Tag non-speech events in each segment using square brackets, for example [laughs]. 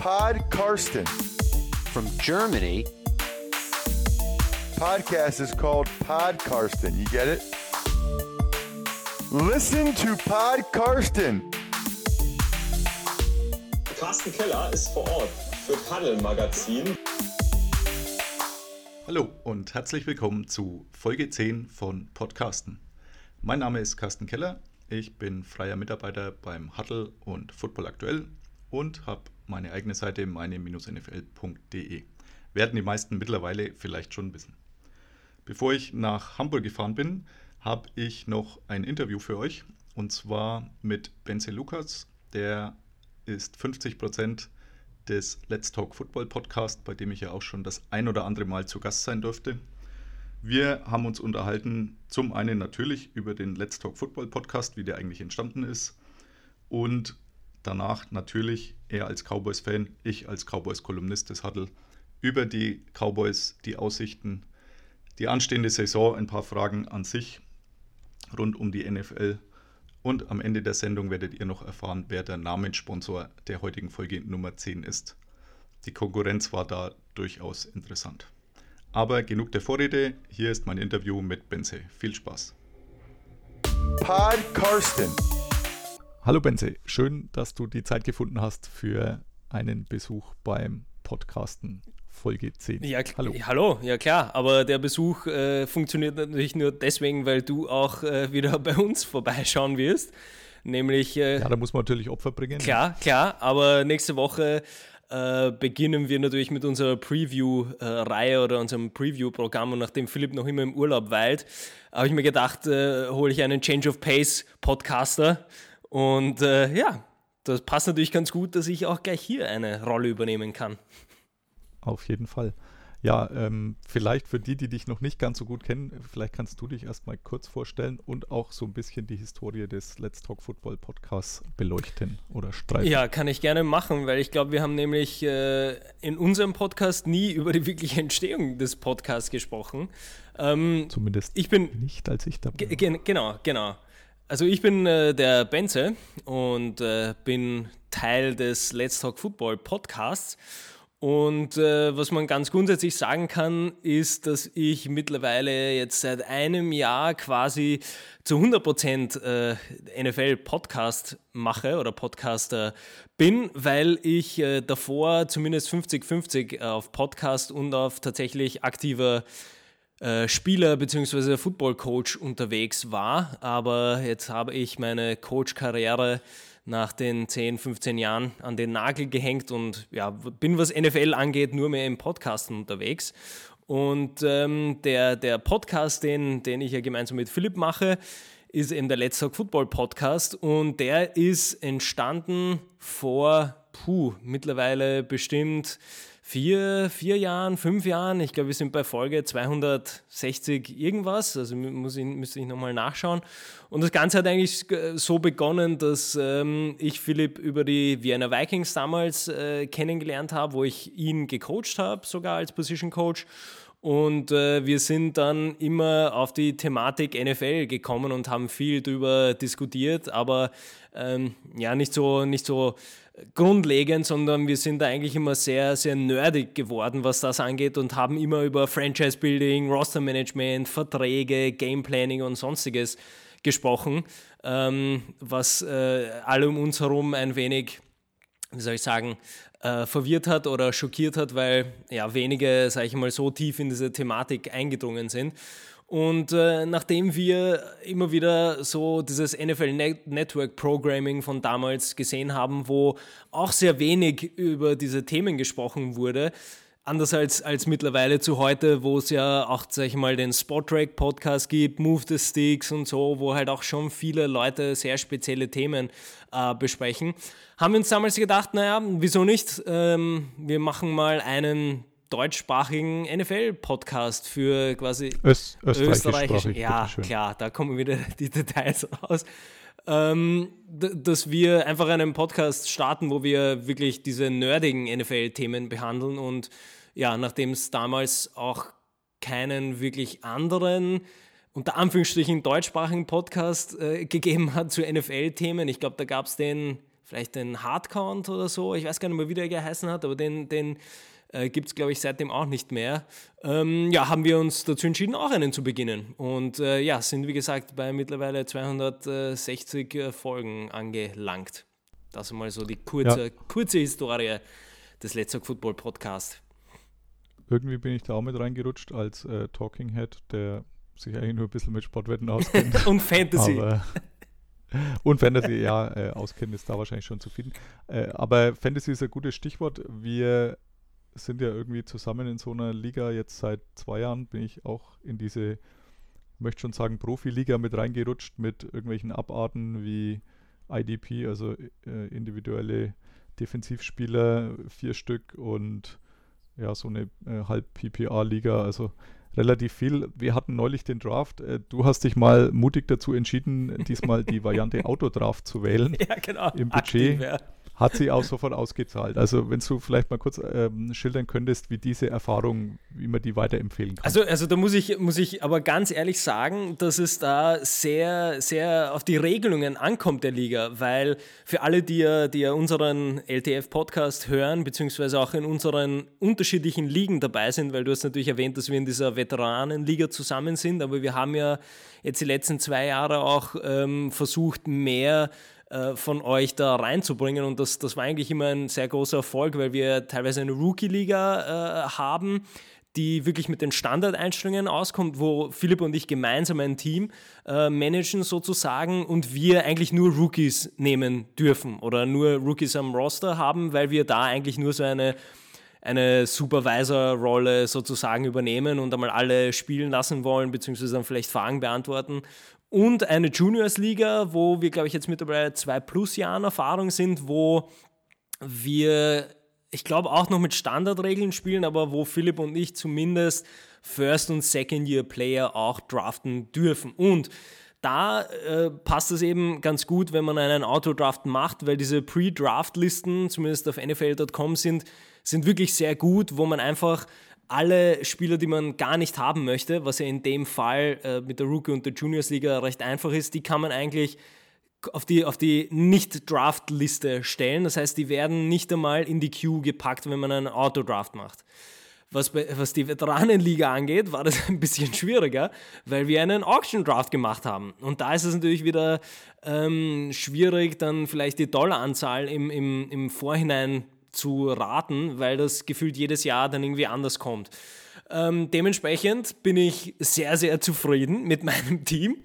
Pod Karsten. From Germany, Podcast is called Pod Karsten. You get it? Listen to Pod Karsten. Carsten Keller ist vor Ort für Tunnel Magazin. Hallo und herzlich willkommen zu Folge 10 von Podcasten. Mein Name ist Carsten Keller, ich bin freier Mitarbeiter beim Huddle und Football Aktuell und habe meine eigene Seite meine-nfl.de. Werden die meisten mittlerweile vielleicht schon wissen. Bevor ich nach Hamburg gefahren bin, habe ich noch ein Interview für euch und zwar mit Benze Lukas, der ist 50 Prozent des Let's Talk Football Podcast, bei dem ich ja auch schon das ein oder andere Mal zu Gast sein durfte. Wir haben uns unterhalten, zum einen natürlich über den Let's Talk Football Podcast, wie der eigentlich entstanden ist, und danach natürlich er als Cowboys-Fan, ich als Cowboys-Kolumnist des Huddle, über die Cowboys, die Aussichten, die anstehende Saison, ein paar Fragen an sich rund um die NFL. Und am Ende der Sendung werdet ihr noch erfahren, wer der Namenssponsor der heutigen Folge Nummer 10 ist. Die Konkurrenz war da durchaus interessant. Aber genug der Vorrede, hier ist mein Interview mit Benze. Viel Spaß. Pod Karsten. Hallo Benze, schön, dass du die Zeit gefunden hast für einen Besuch beim Podcasten Folge 10. Ja, hallo. hallo, ja klar, aber der Besuch äh, funktioniert natürlich nur deswegen, weil du auch äh, wieder bei uns vorbeischauen wirst. Nämlich. Äh, ja, da muss man natürlich Opfer bringen. Klar, klar, aber nächste Woche äh, beginnen wir natürlich mit unserer Preview-Reihe oder unserem Preview-Programm. Und nachdem Philipp noch immer im Urlaub weilt, habe ich mir gedacht, äh, hole ich einen Change of Pace-Podcaster. Und äh, ja, das passt natürlich ganz gut, dass ich auch gleich hier eine Rolle übernehmen kann. Auf jeden Fall. Ja, ähm, vielleicht für die, die dich noch nicht ganz so gut kennen, vielleicht kannst du dich erstmal kurz vorstellen und auch so ein bisschen die Historie des Let's Talk Football Podcasts beleuchten oder streifen. Ja, kann ich gerne machen, weil ich glaube, wir haben nämlich äh, in unserem Podcast nie über die wirkliche Entstehung des Podcasts gesprochen. Ähm, Zumindest ich bin, nicht, als ich dabei war. Genau, genau. Also ich bin äh, der Benze und äh, bin Teil des Let's Talk Football Podcasts. Und äh, was man ganz grundsätzlich sagen kann, ist, dass ich mittlerweile jetzt seit einem Jahr quasi zu 100% äh, NFL-Podcast mache oder Podcaster bin, weil ich äh, davor zumindest 50-50 auf Podcast und auf tatsächlich aktiver äh, Spieler bzw. Football-Coach unterwegs war. Aber jetzt habe ich meine Coach-Karriere nach den 10, 15 Jahren an den Nagel gehängt und ja, bin, was NFL angeht, nur mehr im Podcasten unterwegs. Und ähm, der, der Podcast, den, den ich ja gemeinsam mit Philipp mache, ist eben der Let's Talk Football Podcast und der ist entstanden vor, puh, mittlerweile bestimmt vier, vier Jahren, fünf Jahren. Ich glaube, wir sind bei Folge 260 irgendwas. Also muss ich, müsste ich nochmal nachschauen. Und das Ganze hat eigentlich so begonnen, dass ähm, ich Philipp über die Vienna Vikings damals äh, kennengelernt habe, wo ich ihn gecoacht habe, sogar als Position Coach. Und äh, wir sind dann immer auf die Thematik NFL gekommen und haben viel darüber diskutiert, aber ähm, ja, nicht so, nicht so grundlegend, sondern wir sind da eigentlich immer sehr, sehr nerdig geworden, was das angeht und haben immer über Franchise-Building, Roster-Management, Verträge, Game-Planning und sonstiges gesprochen, ähm, was äh, alle um uns herum ein wenig, wie soll ich sagen, äh, verwirrt hat oder schockiert hat, weil ja wenige, sage ich mal, so tief in diese Thematik eingedrungen sind. Und äh, nachdem wir immer wieder so dieses NFL Net Network Programming von damals gesehen haben, wo auch sehr wenig über diese Themen gesprochen wurde, anders als, als mittlerweile zu heute, wo es ja auch, sag ich mal, den Spot-Track Podcast gibt, Move the Sticks und so, wo halt auch schon viele Leute sehr spezielle Themen äh, besprechen, haben wir uns damals gedacht, naja, wieso nicht? Ähm, wir machen mal einen deutschsprachigen NFL-Podcast für quasi Öst österreichisch. Ja, klar, da kommen wieder [laughs] die Details raus. Ähm, dass wir einfach einen Podcast starten, wo wir wirklich diese nerdigen NFL-Themen behandeln und ja, nachdem es damals auch keinen wirklich anderen unter Anführungsstrichen deutschsprachigen Podcast äh, gegeben hat zu NFL-Themen. Ich glaube, da gab es den vielleicht den Hardcount oder so. Ich weiß gar nicht mehr, wie der geheißen hat, aber den, den äh, gibt es, glaube ich, seitdem auch nicht mehr. Ähm, ja, haben wir uns dazu entschieden, auch einen zu beginnen. Und äh, ja, sind, wie gesagt, bei mittlerweile 260 äh, Folgen angelangt. Das ist mal so die kurze, ja. kurze Historie des Let's Talk Football Podcast. Irgendwie bin ich da auch mit reingerutscht als äh, Talking Head, der sich eigentlich nur ein bisschen mit Sportwetten auskennt. [laughs] Und Fantasy. Aber, [laughs] und Fantasy, ja, äh, auskennen ist da wahrscheinlich schon zu viel. Äh, aber Fantasy ist ein gutes Stichwort. Wir sind ja irgendwie zusammen in so einer Liga. Jetzt seit zwei Jahren bin ich auch in diese, möchte schon sagen, Profiliga mit reingerutscht mit irgendwelchen Abarten wie IDP, also äh, individuelle Defensivspieler, vier Stück und ja, so eine äh, Halb-PPA-Liga, also relativ viel. Wir hatten neulich den Draft. Äh, du hast dich mal mutig dazu entschieden, diesmal die [laughs] Variante Autodraft zu wählen. Ja, genau. Im Budget. Aktiv, ja hat sie auch sofort ausgezahlt. Also wenn du vielleicht mal kurz ähm, schildern könntest, wie diese Erfahrung, wie man die weiterempfehlen kann. Also, also da muss ich, muss ich aber ganz ehrlich sagen, dass es da sehr, sehr auf die Regelungen ankommt der Liga, weil für alle, die ja, die ja unseren LTF-Podcast hören, beziehungsweise auch in unseren unterschiedlichen Ligen dabei sind, weil du hast natürlich erwähnt, dass wir in dieser Veteranenliga zusammen sind, aber wir haben ja jetzt die letzten zwei Jahre auch ähm, versucht, mehr äh, von euch da reinzubringen. Und das, das war eigentlich immer ein sehr großer Erfolg, weil wir teilweise eine Rookie-Liga äh, haben, die wirklich mit den Standardeinstellungen auskommt, wo Philipp und ich gemeinsam ein Team äh, managen sozusagen und wir eigentlich nur Rookies nehmen dürfen oder nur Rookies am Roster haben, weil wir da eigentlich nur so eine eine Supervisor-Rolle sozusagen übernehmen und einmal alle spielen lassen wollen, beziehungsweise dann vielleicht Fragen beantworten und eine Juniors-Liga, wo wir, glaube ich, jetzt mittlerweile zwei plus Jahren Erfahrung sind, wo wir, ich glaube, auch noch mit Standardregeln spielen, aber wo Philipp und ich zumindest First- und Second-Year-Player auch draften dürfen. Und da äh, passt es eben ganz gut, wenn man einen Autodraft macht, weil diese Pre-Draft-Listen, zumindest auf NFL.com, sind, sind wirklich sehr gut, wo man einfach alle Spieler, die man gar nicht haben möchte, was ja in dem Fall äh, mit der Rookie und der Juniors Liga recht einfach ist, die kann man eigentlich auf die, auf die Nicht-Draft-Liste stellen. Das heißt, die werden nicht einmal in die Queue gepackt, wenn man einen Autodraft macht. Was, was die Veteranenliga angeht, war das [laughs] ein bisschen schwieriger, weil wir einen Auction Draft gemacht haben. Und da ist es natürlich wieder ähm, schwierig, dann vielleicht die Dollaranzahl im, im, im Vorhinein zu raten, weil das gefühlt jedes Jahr dann irgendwie anders kommt. Ähm, dementsprechend bin ich sehr, sehr zufrieden mit [laughs] meinem Team.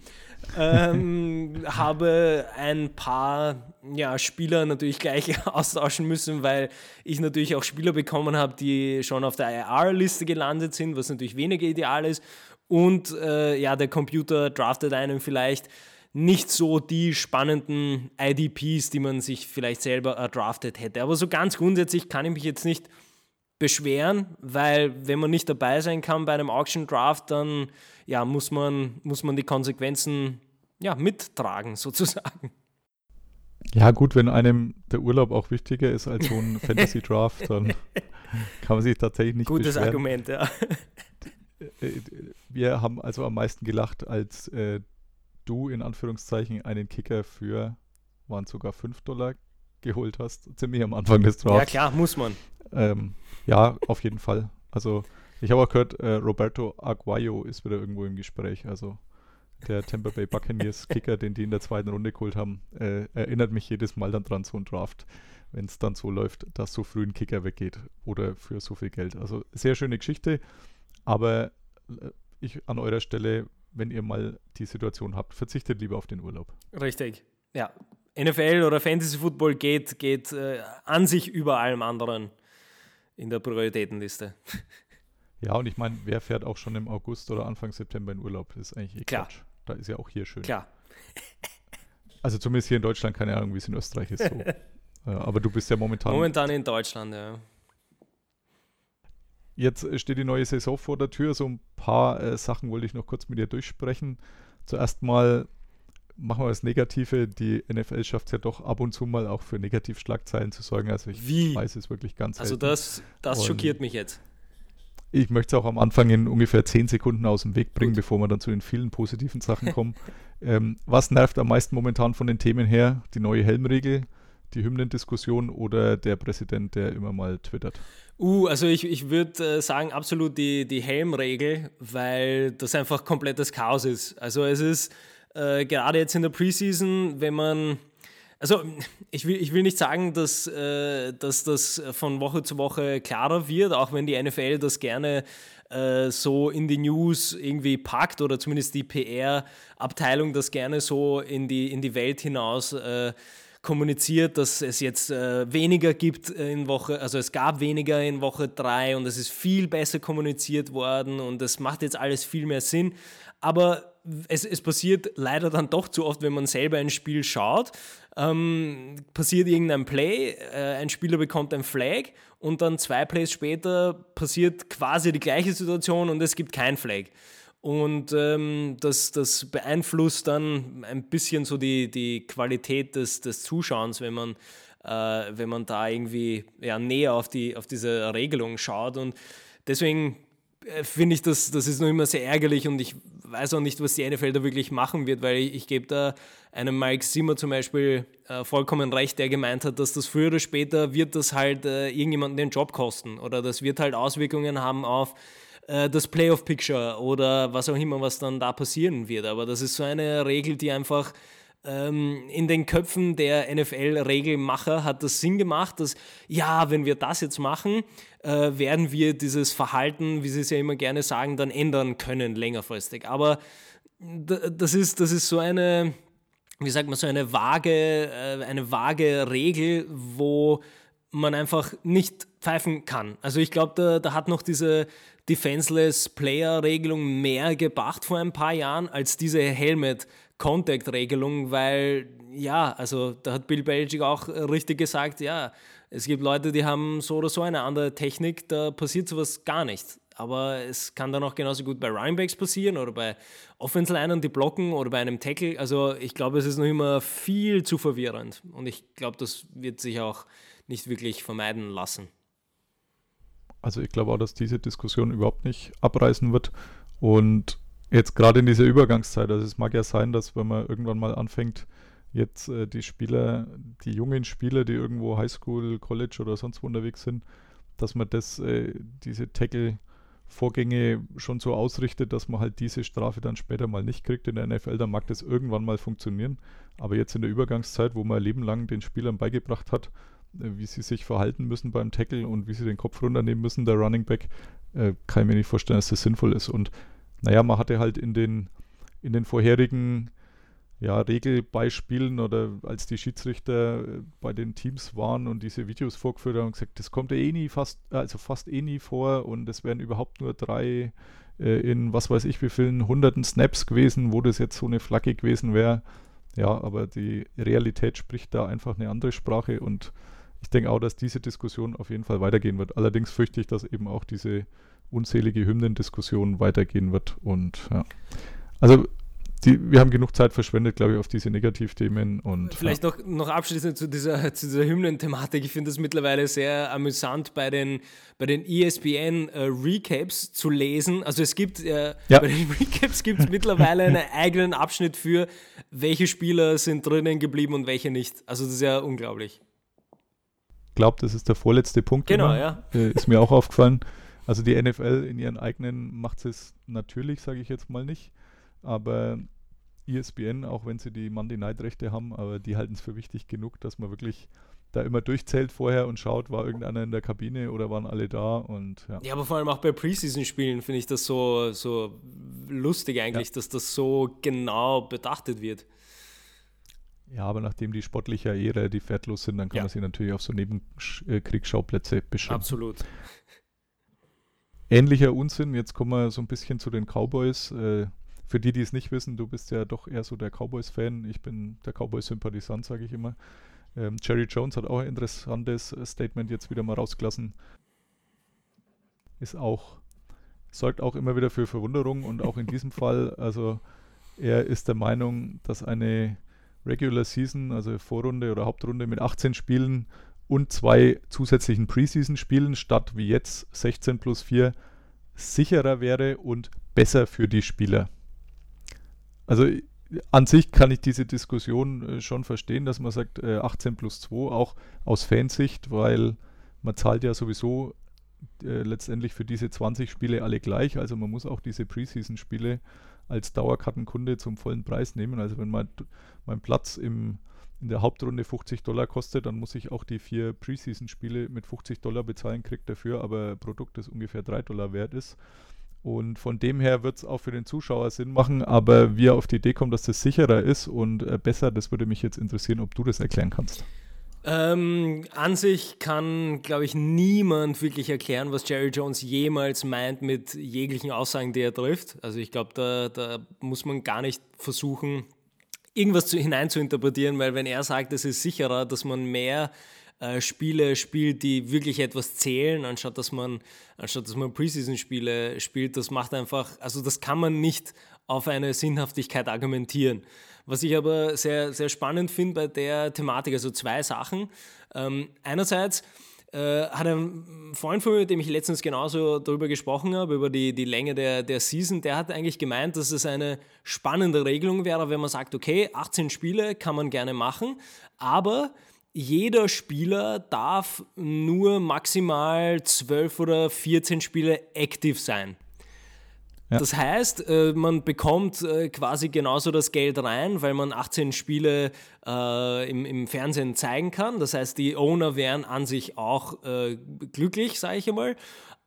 ähm, habe ein paar ja, Spieler natürlich gleich [laughs] austauschen müssen, weil ich natürlich auch Spieler bekommen habe, die schon auf der IR-Liste gelandet sind, was natürlich weniger ideal ist. Und äh, ja, der Computer draftet einen vielleicht nicht so die spannenden IDPs, die man sich vielleicht selber erdraftet hätte. Aber so ganz grundsätzlich kann ich mich jetzt nicht beschweren, weil wenn man nicht dabei sein kann bei einem Auction Draft, dann ja, muss, man, muss man die Konsequenzen ja, mittragen [laughs] sozusagen. Ja gut, wenn einem der Urlaub auch wichtiger ist als so ein [laughs] Fantasy Draft, dann kann man sich tatsächlich nicht Gutes beschweren. Argument, ja. Äh, äh, wir haben also am meisten gelacht, als äh, du in Anführungszeichen einen Kicker für, waren sogar 5 Dollar geholt hast, ziemlich am Anfang des Drafts. Ja klar, muss man. Ähm, ja, auf jeden Fall. Also ich habe auch gehört, äh, Roberto Aguayo ist wieder irgendwo im Gespräch. Also der Tampa Bay Buccaneers [laughs] Kicker, den die in der zweiten Runde geholt haben, äh, erinnert mich jedes Mal dann dran, so ein Draft, wenn es dann so läuft, dass so früh ein Kicker weggeht oder für so viel Geld. Also sehr schöne Geschichte, aber äh, ich an eurer Stelle wenn ihr mal die Situation habt. Verzichtet lieber auf den Urlaub. Richtig, ja. NFL oder Fantasy Football geht, geht äh, an sich über allem anderen in der Prioritätenliste. [laughs] Ja, und ich meine, wer fährt auch schon im August oder Anfang September in Urlaub? Das ist eigentlich eh Klar. Quatsch. Da ist ja auch hier schön. Klar. Also zumindest hier in Deutschland, keine Ahnung, wie es in Österreich ist. So. [laughs] aber du bist ja momentan. Momentan in Deutschland, ja. Jetzt steht die neue Saison vor der Tür. So ein paar äh, Sachen wollte ich noch kurz mit dir durchsprechen. Zuerst mal machen wir das Negative. Die NFL schafft es ja doch ab und zu mal auch für Negativschlagzeilen zu sorgen. Also ich Wie? weiß es wirklich ganz Also das, das schockiert mich jetzt. Ich möchte es auch am Anfang in ungefähr 10 Sekunden aus dem Weg bringen, Gut. bevor wir dann zu den vielen positiven Sachen [laughs] kommen. ähm, was nervt am meisten momentan von den Themen her? Die neue Helmregel. Die Hymnendiskussion oder der Präsident, der immer mal twittert? Uh, also ich, ich würde äh, sagen, absolut die, die Helmregel, weil das einfach komplettes Chaos ist. Also es ist äh, gerade jetzt in der Preseason, wenn man also ich will, ich will nicht sagen, dass, äh, dass das von Woche zu Woche klarer wird, auch wenn die NFL das gerne äh, so in die News irgendwie packt oder zumindest die PR-Abteilung das gerne so in die, in die Welt hinaus äh, kommuniziert, dass es jetzt äh, weniger gibt in Woche, also es gab weniger in Woche 3 und es ist viel besser kommuniziert worden und es macht jetzt alles viel mehr Sinn. Aber es, es passiert leider dann doch zu oft, wenn man selber ein Spiel schaut, ähm, passiert irgendein Play, äh, ein Spieler bekommt ein Flag und dann zwei Plays später passiert quasi die gleiche Situation und es gibt kein Flag. Und ähm, das, das beeinflusst dann ein bisschen so die, die Qualität des, des Zuschauens, wenn man, äh, wenn man da irgendwie ja, näher auf, die, auf diese Regelung schaut. Und deswegen äh, finde ich, das, das ist noch immer sehr ärgerlich und ich weiß auch nicht, was die NFL da wirklich machen wird, weil ich, ich gebe da einem Mike Zimmer zum Beispiel äh, vollkommen recht, der gemeint hat, dass das früher oder später wird das halt äh, irgendjemanden den Job kosten oder das wird halt Auswirkungen haben auf äh, das Playoff-Picture oder was auch immer, was dann da passieren wird. Aber das ist so eine Regel, die einfach ähm, in den Köpfen der NFL-Regelmacher hat das Sinn gemacht, dass ja, wenn wir das jetzt machen, äh, werden wir dieses Verhalten, wie sie es ja immer gerne sagen, dann ändern können längerfristig. Aber das ist, das ist so eine, wie sagt man, so eine vage, äh, eine vage Regel, wo man einfach nicht pfeifen kann. Also ich glaube, da, da hat noch diese Defenseless Player-Regelung mehr gebracht vor ein paar Jahren als diese Helmet Contact-Regelung, weil ja, also da hat Bill Belichick auch richtig gesagt, ja, es gibt Leute, die haben so oder so eine andere Technik, da passiert sowas gar nicht. Aber es kann dann auch genauso gut bei Runningbacks passieren oder bei Offense-Linern, die blocken oder bei einem Tackle. Also ich glaube, es ist noch immer viel zu verwirrend. Und ich glaube, das wird sich auch nicht wirklich vermeiden lassen. Also ich glaube auch, dass diese Diskussion überhaupt nicht abreißen wird. Und Jetzt gerade in dieser Übergangszeit, also es mag ja sein, dass wenn man irgendwann mal anfängt, jetzt äh, die Spieler, die jungen Spieler, die irgendwo Highschool, College oder sonst wo unterwegs sind, dass man das, äh, diese Tackle-Vorgänge schon so ausrichtet, dass man halt diese Strafe dann später mal nicht kriegt in der NFL, dann mag das irgendwann mal funktionieren. Aber jetzt in der Übergangszeit, wo man ein Leben lang den Spielern beigebracht hat, wie sie sich verhalten müssen beim Tackle und wie sie den Kopf runternehmen müssen, der Running Back, äh, kann ich mir nicht vorstellen, dass das sinnvoll ist. Und naja, man hatte halt in den, in den vorherigen ja, Regelbeispielen oder als die Schiedsrichter äh, bei den Teams waren und diese Videos vorgeführt haben, gesagt, das kommt eh nie fast, also fast eh nie vor und es wären überhaupt nur drei äh, in was weiß ich wie vielen hunderten Snaps gewesen, wo das jetzt so eine Flagge gewesen wäre. Ja, aber die Realität spricht da einfach eine andere Sprache und ich denke auch, dass diese Diskussion auf jeden Fall weitergehen wird. Allerdings fürchte ich, dass eben auch diese unzählige Hymnendiskussionen weitergehen wird. Und ja. Also die, wir haben genug Zeit verschwendet, glaube ich, auf diese Negativthemen. Und, Vielleicht ja. noch, noch abschließend zu dieser, [laughs] zu dieser Hymnen-Thematik. Ich finde es mittlerweile sehr amüsant, bei den, bei den ESPN-Recaps äh, zu lesen. Also es gibt äh, ja. bei den [laughs] Recaps gibt es mittlerweile einen [laughs] eigenen Abschnitt für, welche Spieler sind drinnen geblieben und welche nicht. Also das ist ja unglaublich. Ich glaube, das ist der vorletzte Punkt. Genau, immer. ja. Äh, ist mir auch [laughs] aufgefallen. Also die NFL in ihren eigenen macht es natürlich, sage ich jetzt mal nicht. Aber ESPN, auch wenn sie die Monday Night Rechte haben, aber die halten es für wichtig genug, dass man wirklich da immer durchzählt vorher und schaut, war irgendeiner in der Kabine oder waren alle da und ja. Ja, aber vor allem auch bei Preseason-Spielen finde ich das so, so lustig eigentlich, ja. dass das so genau betrachtet wird. Ja, aber nachdem die sportlicher eh relativ wertlos sind, dann kann ja. man sie natürlich auf so Nebenkriegsschauplätze beschränken. Absolut ähnlicher Unsinn. Jetzt kommen wir so ein bisschen zu den Cowboys. Äh, für die, die es nicht wissen, du bist ja doch eher so der Cowboys-Fan. Ich bin der Cowboys-Sympathisant, sage ich immer. Ähm, Jerry Jones hat auch ein interessantes äh, Statement jetzt wieder mal rausgelassen. Ist auch, sorgt auch immer wieder für Verwunderung und auch in diesem [laughs] Fall, also er ist der Meinung, dass eine Regular Season, also Vorrunde oder Hauptrunde mit 18 Spielen und zwei zusätzlichen Preseason-Spielen statt wie jetzt 16 plus 4 sicherer wäre und besser für die Spieler. Also an sich kann ich diese Diskussion äh, schon verstehen, dass man sagt äh, 18 plus 2, auch aus Fansicht, weil man zahlt ja sowieso äh, letztendlich für diese 20 Spiele alle gleich. Also man muss auch diese Preseason-Spiele als Dauerkartenkunde zum vollen Preis nehmen. Also wenn mein, mein Platz im, in der Hauptrunde 50 Dollar kostet, dann muss ich auch die vier Preseason-Spiele mit 50 Dollar bezahlen, kriegt dafür aber ein Produkt, das ungefähr 3 Dollar wert ist. Und von dem her wird es auch für den Zuschauer Sinn machen, aber wie er auf die Idee kommt, dass das sicherer ist und äh, besser, das würde mich jetzt interessieren, ob du das erklären kannst. Ähm, an sich kann, glaube ich, niemand wirklich erklären, was Jerry Jones jemals meint mit jeglichen Aussagen, die er trifft. Also ich glaube, da, da muss man gar nicht versuchen, irgendwas zu, hinein zu interpretieren, weil wenn er sagt, es ist sicherer, dass man mehr äh, Spiele spielt, die wirklich etwas zählen, anstatt dass man, anstatt dass man Preseason-Spiele spielt. Das macht einfach, also das kann man nicht auf eine Sinnhaftigkeit argumentieren. Was ich aber sehr, sehr spannend finde bei der Thematik, also zwei Sachen. Ähm, einerseits äh, hat ein Freund von mir, mit dem ich letztens genauso darüber gesprochen habe, über die, die Länge der, der Season, der hat eigentlich gemeint, dass es eine spannende Regelung wäre, wenn man sagt, okay, 18 Spiele kann man gerne machen, aber jeder Spieler darf nur maximal 12 oder 14 Spiele aktiv sein. Ja. Das heißt, äh, man bekommt äh, quasi genauso das Geld rein, weil man 18 Spiele äh, im, Fernsehen zeigen kann. Das heißt, die Owner wären an sich auch glücklich, sage ich einmal.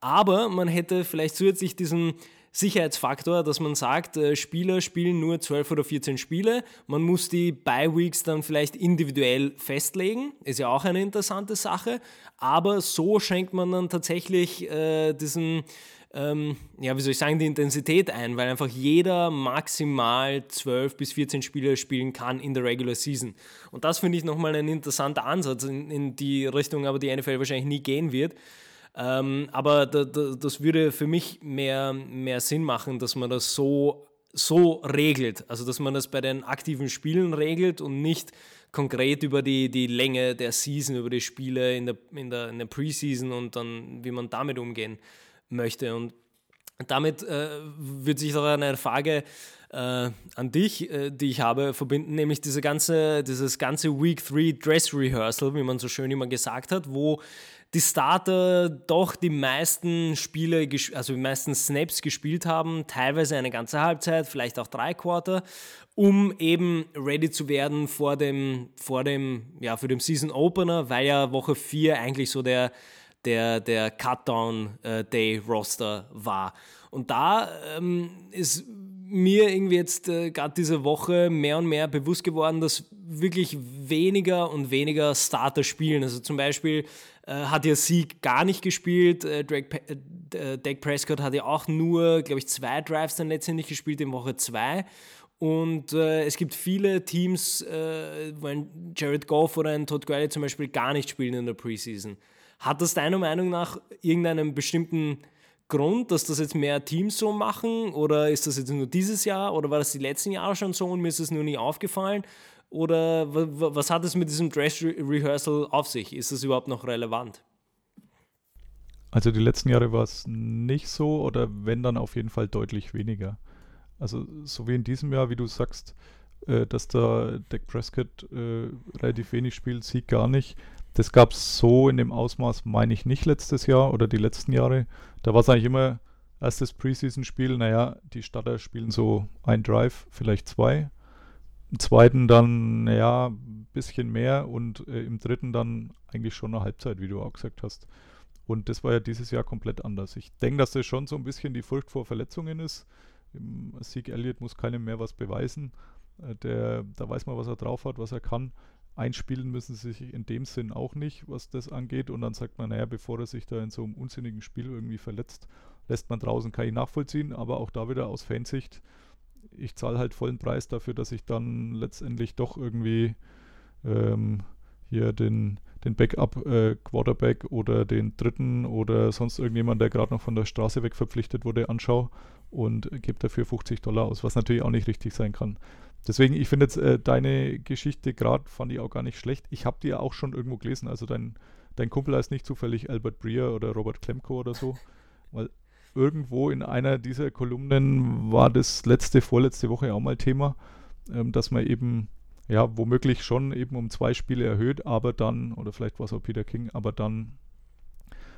Aber man hätte vielleicht zusätzlich diesen Sicherheitsfaktor, dass man sagt, Spieler spielen nur 12 oder 14 Spiele. Man muss die Bye-Weeks dann vielleicht individuell festlegen. Ist ja auch eine interessante Sache. Aber so schenkt man dann tatsächlich diesen, ähm, ja, wie soll ich sagen, die Intensität ein, weil einfach jeder maximal 12 bis 14 Spiele spielen kann in der Regular Season. Und das finde ich nochmal ein interessanter Ansatz in, in die Richtung, aber die NFL wahrscheinlich nie gehen wird. Ähm, aber da, da, das würde für mich mehr, mehr Sinn machen, dass man das so, so regelt. Also, dass man das bei den aktiven Spielen regelt und nicht konkret über die, die Länge der Season, über die Spiele in der, in, der, in der Preseason und dann, wie man damit umgehen möchte. Und damit äh, wird sich auch eine Frage äh, an dich, äh, die ich habe, verbinden, nämlich diese ganze, dieses ganze Week 3 Dress Rehearsal, wie man so schön immer gesagt hat, wo die Starter doch die meisten Spiele, also die meisten Snaps gespielt haben, teilweise eine ganze Halbzeit, vielleicht auch drei Quarter, um eben ready zu werden vor dem, vor dem, ja, für den Season Opener, weil ja Woche 4 eigentlich so der, der, der Cutdown-Day-Roster äh, war. Und da ähm, ist mir irgendwie jetzt äh, gerade diese Woche mehr und mehr bewusst geworden, dass wirklich weniger und weniger Starter spielen. Also zum Beispiel äh, hat ja Sieg gar nicht gespielt. Äh, Drake, äh, Dak Prescott hat ja auch nur, glaube ich, zwei Drives dann letztendlich gespielt in Woche 2. Und äh, es gibt viele Teams, äh, wo ein Jared Goff oder ein Todd Gurley zum Beispiel gar nicht spielen in der Preseason. Hat das deiner Meinung nach irgendeinen bestimmten Grund, dass das jetzt mehr Teams so machen? Oder ist das jetzt nur dieses Jahr? Oder war das die letzten Jahre schon so und mir ist es nur nie aufgefallen? Oder was hat es mit diesem Dress Rehearsal auf sich? Ist das überhaupt noch relevant? Also die letzten Jahre war es nicht so oder wenn dann auf jeden Fall deutlich weniger. Also so wie in diesem Jahr, wie du sagst, äh, dass da Dak Prescott äh, relativ wenig spielt, Sieg gar nicht. Das gab es so in dem Ausmaß, meine ich, nicht letztes Jahr oder die letzten Jahre. Da war es eigentlich immer erstes Preseason-Spiel, naja, die Starter spielen so ein Drive, vielleicht zwei im zweiten dann, ja, ein bisschen mehr und äh, im dritten dann eigentlich schon eine Halbzeit, wie du auch gesagt hast. Und das war ja dieses Jahr komplett anders. Ich denke, dass das schon so ein bisschen die Furcht vor Verletzungen ist. Sieg Elliott muss keinem mehr was beweisen. Äh, der, da weiß man, was er drauf hat, was er kann. Einspielen müssen sie sich in dem Sinn auch nicht, was das angeht. Und dann sagt man, naja, bevor er sich da in so einem unsinnigen Spiel irgendwie verletzt, lässt man draußen, kann ich nachvollziehen. Aber auch da wieder aus Fansicht, ich zahle halt vollen Preis dafür, dass ich dann letztendlich doch irgendwie ähm, hier den, den Backup-Quarterback äh, oder den dritten oder sonst irgendjemand, der gerade noch von der Straße weg verpflichtet wurde, anschaue und gebe dafür 50 Dollar aus, was natürlich auch nicht richtig sein kann. Deswegen, ich finde jetzt äh, deine Geschichte gerade, fand ich auch gar nicht schlecht. Ich habe die ja auch schon irgendwo gelesen, also dein, dein Kumpel heißt nicht zufällig Albert Breer oder Robert Klemko oder so, [laughs] weil irgendwo in einer dieser Kolumnen war das letzte, vorletzte Woche auch mal Thema. ähm, dass man eben ja womöglich schon eben um zwei Spiele erhöht, aber dann, oder vielleicht war es auch Peter King, aber dann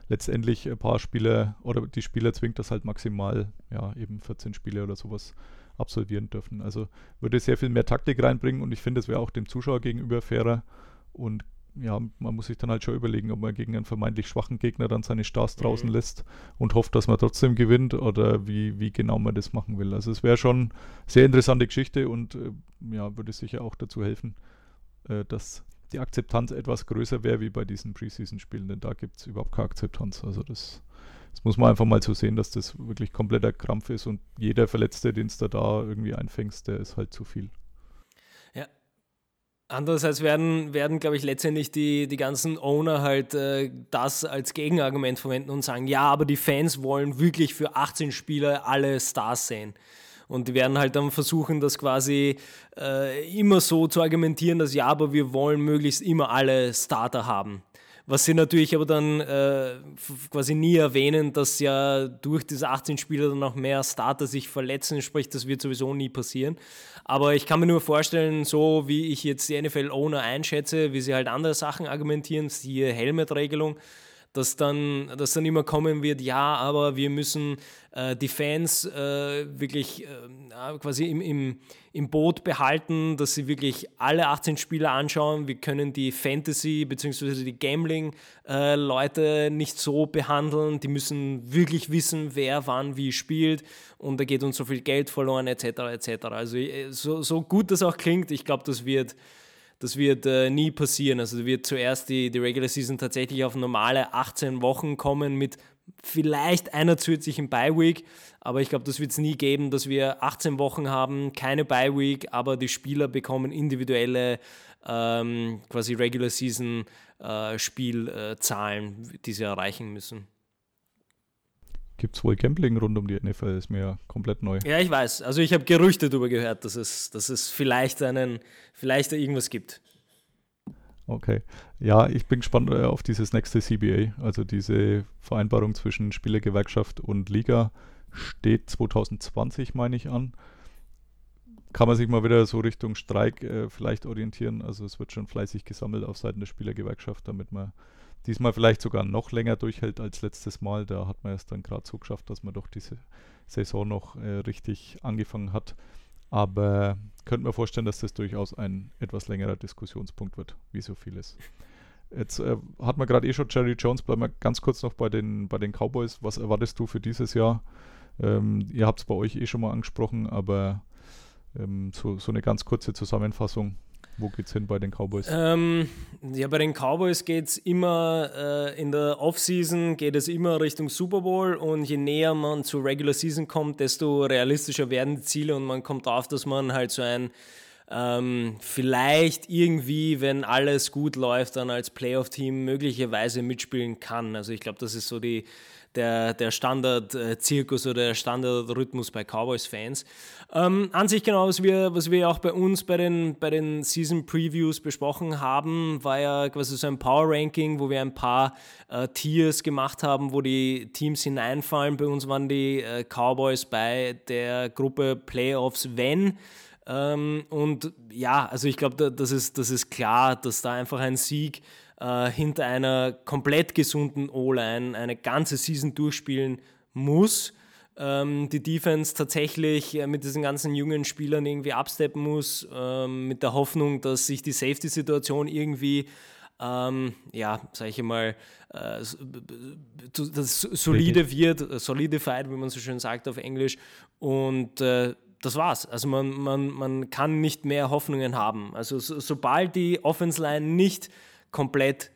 letztendlich ein paar Spieler oder die Spieler zwingt das halt maximal, ja, eben 14 Spiele oder sowas absolvieren dürfen. Also würde sehr viel mehr Taktik reinbringen und ich finde, es wäre auch dem Zuschauer gegenüber fairer und ja, man muss sich dann halt schon überlegen, ob man gegen einen vermeintlich schwachen Gegner dann seine Stars mhm. draußen lässt und hofft, dass man trotzdem gewinnt oder wie, wie genau man das machen will. Also es wäre schon eine sehr interessante Geschichte und äh, ja, würde sicher auch dazu helfen, äh, dass die Akzeptanz etwas größer wäre wie bei diesen Preseason-Spielen, denn da gibt es überhaupt keine Akzeptanz. Also das, das, muss man einfach mal so sehen, dass das wirklich kompletter Krampf ist und jeder Verletzte, den es da, da irgendwie einfängst, der ist halt zu viel. Ja. Andererseits werden, werden glaube ich, letztendlich die, die ganzen Owner halt äh, das als Gegenargument verwenden und sagen, ja, aber die Fans wollen wirklich für 18 Spieler alle Stars sehen. Und die werden halt dann versuchen, das quasi äh, immer so zu argumentieren, dass ja, aber wir wollen möglichst immer alle Starter haben. Was sie natürlich aber dann äh, quasi nie erwähnen, dass ja durch diese 18 Spieler dann auch mehr Starter sich verletzen, sprich, das wird sowieso nie passieren. Aber ich kann mir nur vorstellen, so wie ich jetzt die NFL-Owner einschätze, wie sie halt andere Sachen argumentieren, siehe Helmet-Regelung, dass dann, dass dann immer kommen wird, ja, aber wir müssen äh, die Fans äh, wirklich äh, quasi im, im, im Boot behalten, dass sie wirklich alle 18 Spieler anschauen. Wir können die Fantasy bzw. die Gambling-Leute äh, nicht so behandeln. Die müssen wirklich wissen, wer wann wie spielt und da geht uns so viel Geld verloren etc. etc. Also äh, so, so gut das auch klingt, ich glaube, das wird das wird äh, nie passieren. Also wird zuerst die, die Regular Season tatsächlich auf normale 18 Wochen kommen mit vielleicht einer zusätzlichen Bye Week, aber ich glaube, das wird es nie geben, dass wir 18 Wochen haben, keine Bye Week, aber die Spieler bekommen individuelle ähm, quasi Regular Season äh, Spielzahlen, äh, die sie erreichen müssen gibt es wohl Gambling rund um die NFL, ist mir komplett neu. Ja, ich weiß. Also ich habe Gerüchte darüber gehört, dass es, dass es vielleicht einen, vielleicht irgendwas gibt. Okay. Ja, ich bin gespannt äh, auf dieses nächste CBA. Also diese Vereinbarung zwischen Spielergewerkschaft und Liga steht 2020, meine ich, an. Kann man sich mal wieder so Richtung Streik äh, vielleicht orientieren. Also es wird schon fleißig gesammelt auf Seiten der Spielergewerkschaft, damit man diesmal vielleicht sogar noch länger durchhält als letztes Mal. Da hat man es dann gerade so geschafft, dass man doch diese Saison noch äh, richtig angefangen hat. Aber könnte mir vorstellen, dass das durchaus ein etwas längerer Diskussionspunkt wird, wie so vieles. Jetzt äh, hat man gerade eh schon Jerry Jones, bleiben wir ganz kurz noch bei den, bei den Cowboys. Was erwartest du für dieses Jahr? Ähm, ihr habt es bei euch eh schon mal angesprochen, aber ähm, so, so eine ganz kurze Zusammenfassung. Wo geht's hin bei den Cowboys? Ähm, ja, bei den Cowboys geht es immer äh, in der Offseason geht es immer Richtung Super Bowl und je näher man zur Regular Season kommt, desto realistischer werden die Ziele und man kommt auf, dass man halt so ein ähm, vielleicht irgendwie, wenn alles gut läuft, dann als Playoff-Team möglicherweise mitspielen kann. Also ich glaube, das ist so die der, der Standard-Zirkus oder der Standard-Rhythmus bei Cowboys-Fans. Ähm, an sich genau, was wir, was wir auch bei uns bei den, bei den Season-Previews besprochen haben, war ja quasi so ein Power-Ranking, wo wir ein paar äh, Tiers gemacht haben, wo die Teams hineinfallen. Bei uns waren die äh, Cowboys bei der Gruppe Playoffs, wenn. Ähm, und ja, also ich glaube, das ist, das ist klar, dass da einfach ein Sieg äh, hinter einer komplett gesunden O-Line eine ganze Season durchspielen muss. Ähm, die Defense tatsächlich äh, mit diesen ganzen jungen Spielern irgendwie absteppen muss, ähm, mit der Hoffnung, dass sich die Safety-Situation irgendwie ähm, ja, sage ich mal, äh, das solide wird, äh, solidified, wie man so schön sagt auf Englisch. Und äh, das war's. Also man, man, man kann nicht mehr Hoffnungen haben. Also so, sobald die Offense Line nicht komplett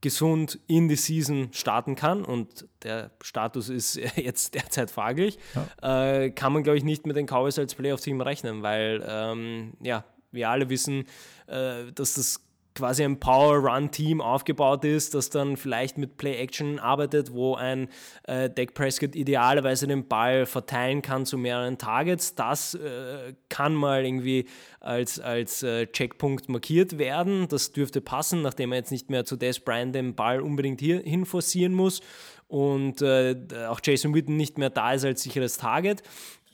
gesund in die Season starten kann und der Status ist [laughs] jetzt derzeit fraglich, ja. äh, kann man, glaube ich, nicht mit den Cowboys als Playoff-Team rechnen, weil ähm, ja, wir alle wissen, äh, dass das quasi ein Power-Run-Team aufgebaut ist, das dann vielleicht mit Play-Action arbeitet, wo ein äh, Dak Prescott idealerweise den Ball verteilen kann zu mehreren Targets. Das äh, kann mal irgendwie als, als äh, Checkpunkt markiert werden. Das dürfte passen, nachdem er jetzt nicht mehr zu Des Bryant den Ball unbedingt hier hin forcieren muss und äh, auch Jason Witten nicht mehr da ist als sicheres Target.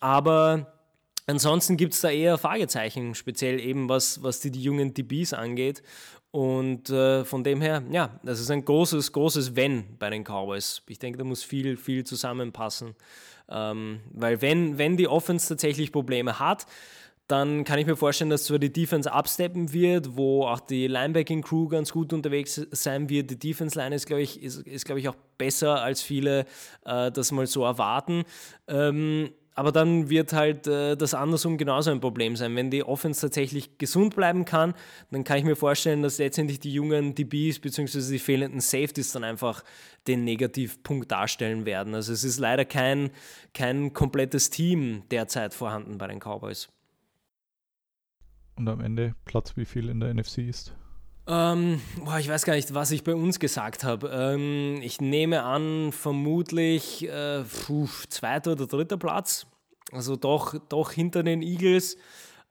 Aber ansonsten gibt es da eher Fragezeichen, speziell eben was, was die, die jungen DBs angeht. Und äh, von dem her, ja, das ist ein großes, großes Wenn bei den Cowboys. Ich denke, da muss viel, viel zusammenpassen. Ähm, weil wenn, wenn die Offense tatsächlich Probleme hat, dann kann ich mir vorstellen, dass zwar die Defense absteppen wird, wo auch die Linebacking-Crew ganz gut unterwegs sein wird. Die Defense-Line ist, glaube ich, ist, ist, glaub ich, auch besser, als viele äh, das mal so erwarten. Ähm, aber dann wird halt äh, das andersrum genauso ein Problem sein. Wenn die Offense tatsächlich gesund bleiben kann, dann kann ich mir vorstellen, dass letztendlich die jungen DBs bzw. die fehlenden Safeties dann einfach den Negativpunkt darstellen werden. Also es ist leider kein, kein komplettes Team derzeit vorhanden bei den Cowboys. Und am Ende Platz wie viel in der NFC ist? Ähm, boah, ich weiß gar nicht, was ich bei uns gesagt habe. Ähm, ich nehme an, vermutlich äh, puh, zweiter oder dritter Platz. Also doch, doch hinter den Eagles.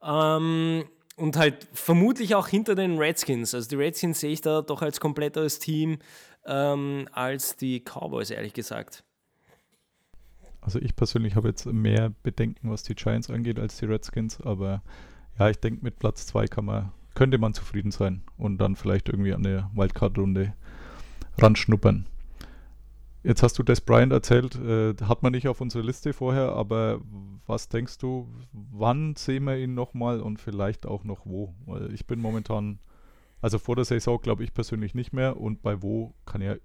Ähm, und halt vermutlich auch hinter den Redskins. Also die Redskins sehe ich da doch als kompletteres Team ähm, als die Cowboys, ehrlich gesagt. Also ich persönlich habe jetzt mehr Bedenken, was die Giants angeht, als die Redskins, aber ja, ich denke, mit Platz 2 kann man könnte man zufrieden sein und dann vielleicht irgendwie an der Wildcard-Runde ranschnuppern. Jetzt hast du Des Bryant erzählt, äh, hat man nicht auf unserer Liste vorher, aber was denkst du, wann sehen wir ihn nochmal und vielleicht auch noch wo? Weil ich bin momentan, also vor der Saison glaube ich persönlich nicht mehr und bei wo kann er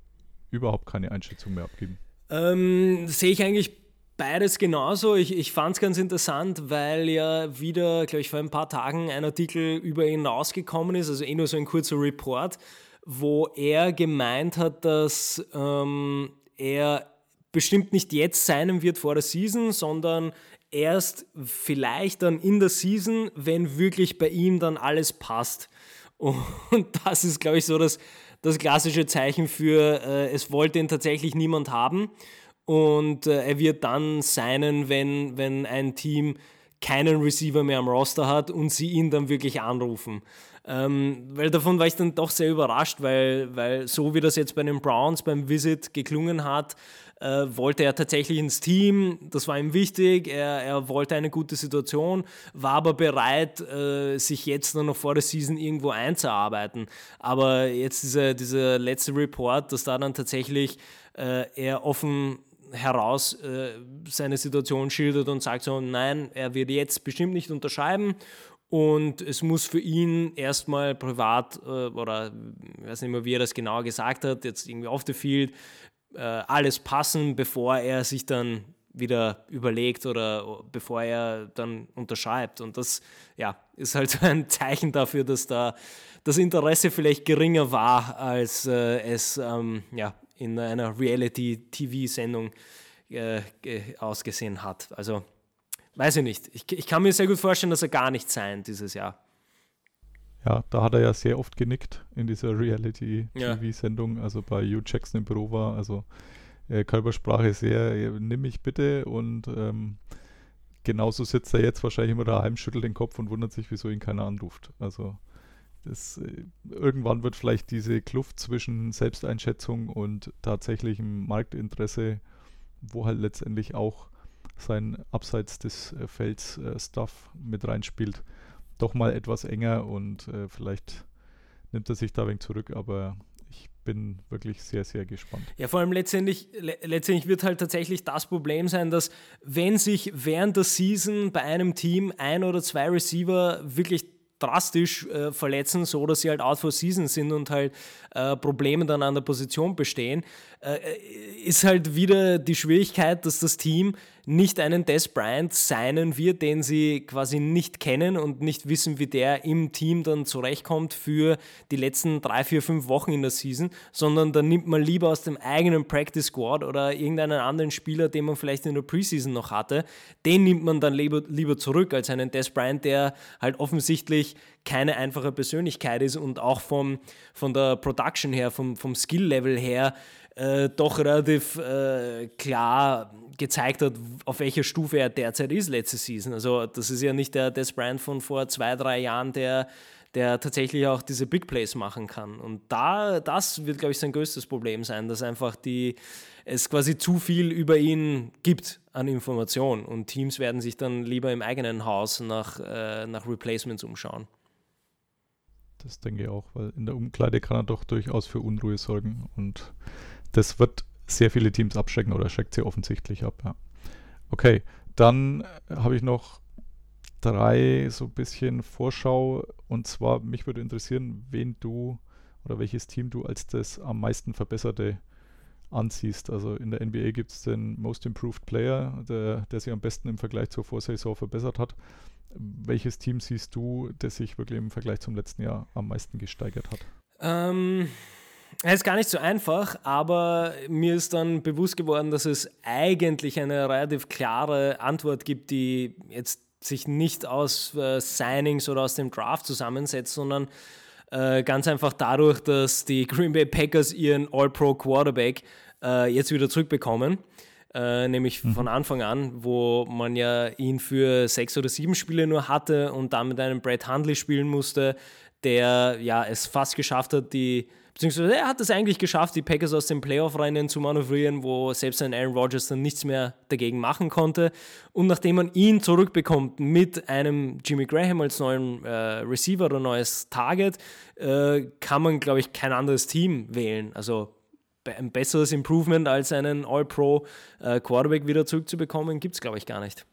überhaupt keine Einschätzung mehr abgeben. Ähm, sehe ich eigentlich Beides genauso. Ich, ich fand es ganz interessant, weil ja wieder, glaube ich, vor ein paar Tagen ein Artikel über ihn rausgekommen ist, also eh nur so ein kurzer Report, wo er gemeint hat, dass ähm, er bestimmt nicht jetzt sein wird vor der Season, sondern erst vielleicht dann in der Season, wenn wirklich bei ihm dann alles passt. Und das ist, glaube ich, so das, das klassische Zeichen für, äh, es wollte ihn tatsächlich niemand haben und äh, er wird dann seinen, wenn, wenn ein Team keinen Receiver mehr am Roster hat und sie ihn dann wirklich anrufen. Ähm, weil davon war ich dann doch sehr überrascht, weil, weil so wie das jetzt bei den Browns beim Visit geklungen hat, äh, wollte er tatsächlich ins Team, das war ihm wichtig, er, er wollte eine gute Situation, war aber bereit, äh, sich jetzt dann noch vor der Season irgendwo einzuarbeiten. Aber jetzt dieser, dieser letzte Report, dass da dann tatsächlich äh, er offen heraus äh, seine Situation schildert und sagt so, nein, er wird jetzt bestimmt nicht unterschreiben und es muss für ihn erstmal privat äh, oder ich weiß nicht mehr, wie er das genau gesagt hat, jetzt irgendwie auf the field, äh, alles passen, bevor er sich dann wieder überlegt oder bevor er dann unterschreibt. Und das ja, ist halt [laughs] ein Zeichen dafür, dass da das Interesse vielleicht geringer war, als es ähm, ja, in einer Reality-TV-Sendung äh, ausgesehen hat. Also weiß ich nicht. Ich, ich kann mir sehr gut vorstellen, dass er gar nicht sein dieses Jahr. Ja, da hat er ja sehr oft genickt in dieser Reality-TV-Sendung, ja. also bei Hugh Jackson im Büro war. Also äh, Körpersprache sehr, äh, nimm mich bitte und ähm, genauso sitzt er jetzt wahrscheinlich immer daheim, schüttelt den Kopf und wundert sich, wieso ihn keiner anruft. Also das, äh, irgendwann wird vielleicht diese Kluft zwischen Selbsteinschätzung und tatsächlichem Marktinteresse, wo halt letztendlich auch sein abseits des äh, Felds äh, Stuff mit reinspielt, doch mal etwas enger und äh, vielleicht nimmt er sich da wenig zurück, aber ich bin wirklich sehr, sehr gespannt. Ja, vor allem letztendlich, le letztendlich wird halt tatsächlich das Problem sein, dass wenn sich während der Season bei einem Team ein oder zwei Receiver wirklich drastisch äh, verletzen, so dass sie halt out for season sind und halt äh, Probleme dann an der Position bestehen, äh, ist halt wieder die Schwierigkeit, dass das Team nicht einen Des Bryant signen wird, den sie quasi nicht kennen und nicht wissen, wie der im Team dann zurechtkommt für die letzten drei, vier, fünf Wochen in der Season, sondern dann nimmt man lieber aus dem eigenen Practice Squad oder irgendeinen anderen Spieler, den man vielleicht in der Preseason noch hatte, den nimmt man dann lieber, lieber zurück als einen Des Bryant, der halt offensichtlich keine einfache Persönlichkeit ist und auch vom, von der Production her, vom, vom Skill-Level her äh, doch relativ äh, klar gezeigt hat, auf welcher Stufe er derzeit ist letzte Season. Also das ist ja nicht der Des Bryant von vor zwei, drei Jahren, der, der tatsächlich auch diese Big Plays machen kann. Und da, das wird, glaube ich, sein größtes Problem sein, dass einfach die, es quasi zu viel über ihn gibt an Information und Teams werden sich dann lieber im eigenen Haus nach, äh, nach Replacements umschauen. Das denke ich auch, weil in der Umkleide kann er doch durchaus für Unruhe sorgen und das wird sehr viele Teams abschrecken oder schreckt sie offensichtlich ab. Ja. Okay, dann habe ich noch drei so ein bisschen Vorschau und zwar mich würde interessieren, wen du oder welches Team du als das am meisten verbesserte ansiehst. Also in der NBA gibt es den Most Improved Player, der, der sich am besten im Vergleich zur Vorsaison verbessert hat. Welches Team siehst du, das sich wirklich im Vergleich zum letzten Jahr am meisten gesteigert hat? Ähm, es ist gar nicht so einfach, aber mir ist dann bewusst geworden, dass es eigentlich eine relativ klare Antwort gibt, die jetzt sich nicht aus äh, Signings oder aus dem Draft zusammensetzt, sondern äh, ganz einfach dadurch, dass die Green Bay Packers ihren All-Pro Quarterback äh, jetzt wieder zurückbekommen. Äh, nämlich mhm. von Anfang an, wo man ja ihn für sechs oder sieben Spiele nur hatte und dann mit einem Brad Hundley spielen musste, der ja es fast geschafft hat, die beziehungsweise er hat es eigentlich geschafft, die Packers aus dem Playoff-Rennen zu manövrieren, wo selbst ein Aaron Rodgers dann nichts mehr dagegen machen konnte. Und nachdem man ihn zurückbekommt mit einem Jimmy Graham als neuen äh, Receiver oder neues Target, äh, kann man, glaube ich, kein anderes Team wählen. Also ein besseres Improvement als einen All-Pro äh, wieder zurückzubekommen, gibt es, glaube ich, gar nicht.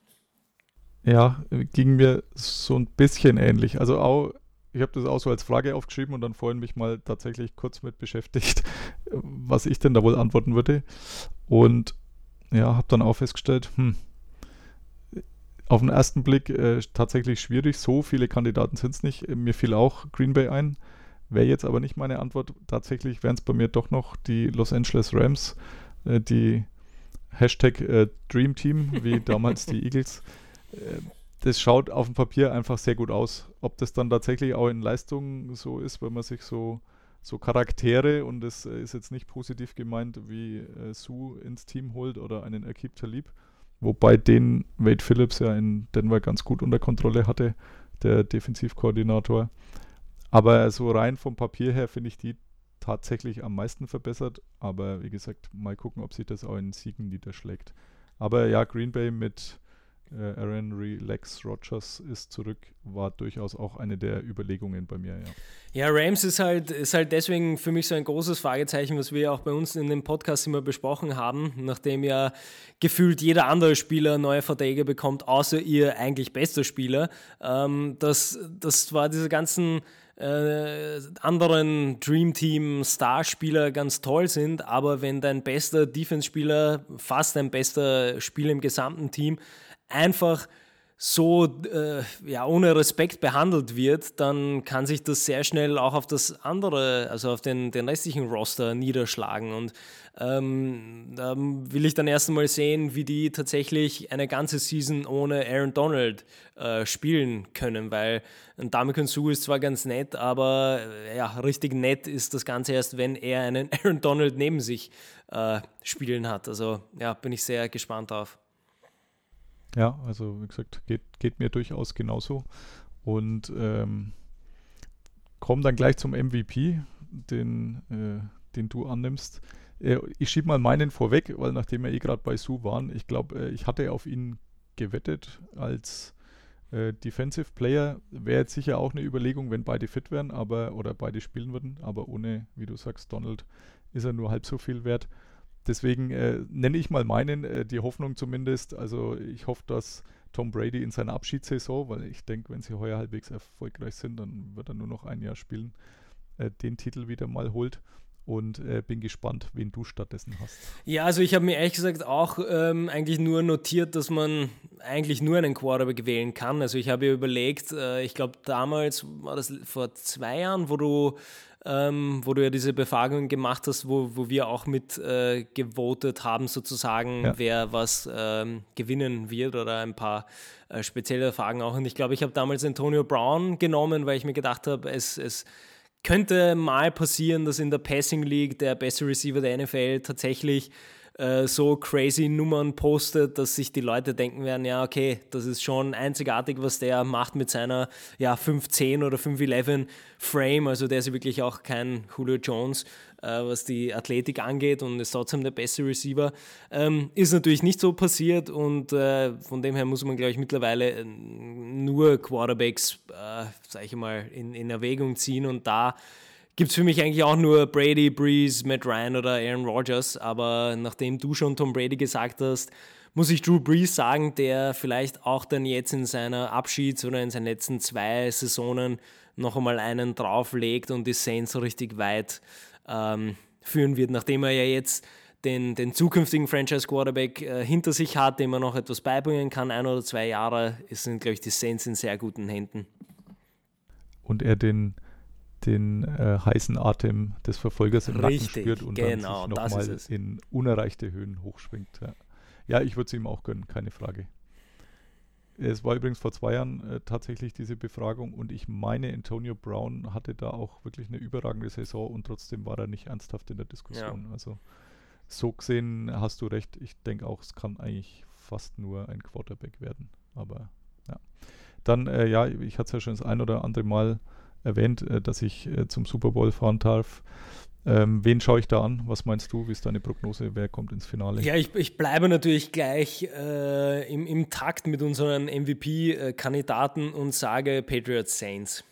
Ja, ging mir so ein bisschen ähnlich. Also auch ich habe das auch so als Frage aufgeschrieben und dann vorhin mich mal tatsächlich kurz mit beschäftigt, [laughs] was ich denn da wohl antworten würde. Und ja, habe dann auch festgestellt, hm, auf den ersten Blick äh, tatsächlich schwierig. So viele Kandidaten sind es nicht. Mir fiel auch Green Bay ein. Wäre jetzt aber nicht meine Antwort. Tatsächlich wären es bei mir doch noch die Los Angeles Rams, äh, die Hashtag äh, Dream Team, wie damals die [laughs] Eagles. Das schaut auf dem Papier einfach sehr gut aus. Ob das dann tatsächlich auch in Leistung so ist, wenn man sich so, so Charaktere, und das äh, ist jetzt nicht positiv gemeint, wie äh, Sue ins Team holt oder einen Akib Talib, wobei den Wade Phillips ja in Denver ganz gut unter Kontrolle hatte, der Defensivkoordinator. Aber so rein vom Papier her finde ich die tatsächlich am meisten verbessert. Aber wie gesagt, mal gucken, ob sich das auch in Siegen niederschlägt. Aber ja, Green Bay mit äh, Aaron Relax Rogers ist zurück, war durchaus auch eine der Überlegungen bei mir, ja. Ja, Rams ist halt, ist halt deswegen für mich so ein großes Fragezeichen, was wir auch bei uns in dem Podcast immer besprochen haben, nachdem ja gefühlt jeder andere Spieler neue Verträge bekommt, außer ihr eigentlich bester Spieler. Ähm, das, das war diese ganzen äh, anderen Dream Team Starspieler ganz toll sind, aber wenn dein bester Defense-Spieler, fast dein bester Spieler im gesamten Team einfach so äh, ja, ohne Respekt behandelt wird, dann kann sich das sehr schnell auch auf das andere, also auf den, den restlichen Roster niederschlagen. Und ähm, da will ich dann erst einmal sehen, wie die tatsächlich eine ganze Season ohne Aaron Donald äh, spielen können, weil ein Dame Su ist zwar ganz nett, aber äh, ja, richtig nett ist das Ganze erst, wenn er einen [laughs] Aaron Donald neben sich äh, spielen hat. Also ja, bin ich sehr gespannt drauf. Ja, also wie gesagt, geht, geht mir durchaus genauso. Und ähm, komm dann gleich zum MVP, den, äh, den du annimmst. Äh, ich schiebe mal meinen vorweg, weil nachdem wir eh gerade bei Sue waren, ich glaube, äh, ich hatte auf ihn gewettet als äh, Defensive Player. Wäre jetzt sicher auch eine Überlegung, wenn beide fit wären, aber oder beide spielen würden, aber ohne, wie du sagst, Donald ist er nur halb so viel wert. Deswegen äh, nenne ich mal meinen, äh, die Hoffnung zumindest. Also ich hoffe, dass Tom Brady in seiner Abschiedssaison, weil ich denke, wenn sie heuer halbwegs erfolgreich sind, dann wird er nur noch ein Jahr spielen, äh, den Titel wieder mal holt. Und äh, bin gespannt, wen du stattdessen hast. Ja, also ich habe mir ehrlich gesagt auch ähm, eigentlich nur notiert, dass man eigentlich nur einen Quarterback wählen kann. Also ich habe überlegt, äh, ich glaube damals war das vor zwei Jahren, wo du ähm, wo du ja diese Befragung gemacht hast, wo, wo wir auch mit äh, gewotet haben, sozusagen, ja. wer was ähm, gewinnen wird oder ein paar äh, spezielle Fragen auch. Und ich glaube, ich habe damals Antonio Brown genommen, weil ich mir gedacht habe, es, es könnte mal passieren, dass in der Passing League der beste Receiver der NFL tatsächlich äh, so crazy Nummern postet, dass sich die Leute denken werden, ja, okay, das ist schon einzigartig, was der macht mit seiner ja, 5'10 oder 5'11 Frame. Also der ist wirklich auch kein Julio Jones, äh, was die Athletik angeht und ist trotzdem der beste Receiver. Ähm, ist natürlich nicht so passiert und äh, von dem her muss man, glaube ich, mittlerweile äh, nur Quarterbacks, äh, sage ich mal, in, in Erwägung ziehen und da gibt es für mich eigentlich auch nur Brady, Breeze, Matt Ryan oder Aaron Rodgers. Aber nachdem du schon Tom Brady gesagt hast, muss ich Drew Brees sagen, der vielleicht auch dann jetzt in seiner Abschieds- oder in seinen letzten zwei Saisonen noch einmal einen drauflegt und die Saints so richtig weit ähm, führen wird, nachdem er ja jetzt den, den zukünftigen Franchise-Quarterback äh, hinter sich hat, dem er noch etwas beibringen kann, ein oder zwei Jahre, sind, glaube ich, die Saints in sehr guten Händen. Und er den den äh, heißen Atem des Verfolgers im Richtig, Nacken spürt und genau, dann sich nochmal in unerreichte Höhen hochschwingt. Ja, ja ich würde es ihm auch gönnen, keine Frage. Es war übrigens vor zwei Jahren äh, tatsächlich diese Befragung und ich meine, Antonio Brown hatte da auch wirklich eine überragende Saison und trotzdem war er nicht ernsthaft in der Diskussion. Ja. Also so gesehen hast du recht. Ich denke auch, es kann eigentlich fast nur ein Quarterback werden. Aber ja. Dann, äh, ja, ich hatte es ja schon das ein oder andere Mal erwähnt, äh, dass ich äh, zum Super Bowl fahren darf. Ähm, wen schaue ich da an? Was meinst du? Wie ist deine Prognose? Wer kommt ins Finale? Ja, ich, ich bleibe natürlich gleich äh, im, im Takt mit unseren MVP-Kandidaten und sage Patriots Saints.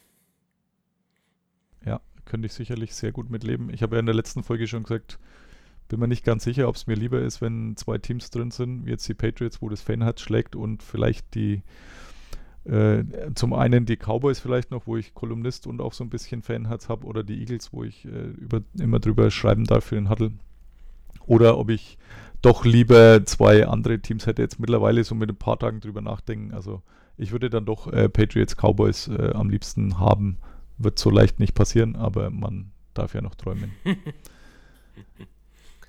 Ja, könnte ich sicherlich sehr gut mitleben. Ich habe ja in der letzten Folge schon gesagt, bin mir nicht ganz sicher, ob es mir lieber ist, wenn zwei Teams drin sind, wie jetzt die Patriots, wo das Fanherz schlägt und vielleicht die äh, zum einen die Cowboys vielleicht noch, wo ich Kolumnist und auch so ein bisschen Fanherz habe, oder die Eagles, wo ich äh, über, immer drüber schreiben darf für den Huddle. Oder ob ich doch lieber zwei andere Teams hätte jetzt mittlerweile so mit ein paar Tagen drüber nachdenken. Also ich würde dann doch äh, Patriots Cowboys äh, am liebsten haben. Wird so leicht nicht passieren, aber man darf ja noch träumen. [laughs]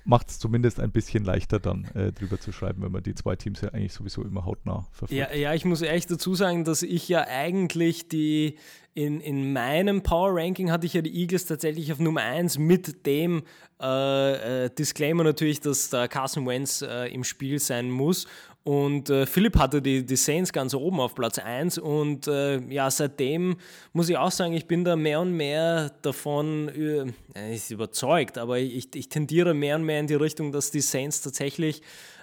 macht es zumindest ein bisschen leichter dann äh, drüber zu schreiben, wenn man die zwei Teams ja eigentlich sowieso immer hautnah verfolgt. Ja, ja, ich muss ehrlich dazu sagen, dass ich ja eigentlich die in, in meinem Power Ranking hatte ich ja die Eagles tatsächlich auf Nummer 1 mit dem äh, äh, Disclaimer natürlich, dass der Carson Wentz äh, im Spiel sein muss. Und äh, Philipp hatte die, die Saints ganz oben auf Platz 1 und äh, ja, seitdem muss ich auch sagen, ich bin da mehr und mehr davon äh, nicht überzeugt, aber ich, ich tendiere mehr und mehr in die Richtung, dass die Saints tatsächlich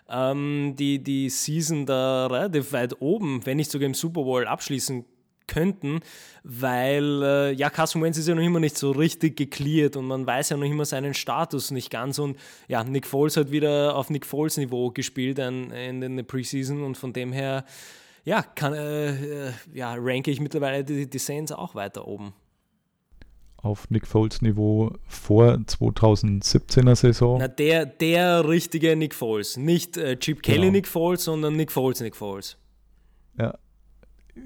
ähm, die, die Season da relativ weit oben, wenn nicht sogar im Super Bowl abschließen könnten, weil äh, ja, Carson Wentz ist ja noch immer nicht so richtig geklärt und man weiß ja noch immer seinen Status nicht ganz und ja, Nick Foles hat wieder auf Nick Foles Niveau gespielt in, in der Preseason und von dem her ja, kann, äh, äh, ja, ranke ich mittlerweile die, die Saints auch weiter oben auf Nick Foles Niveau vor 2017er Saison? Na, der, der richtige Nick Foles. Nicht äh, Chip Kelly genau. Nick Foles, sondern Nick Foles Nick Foles. Ja,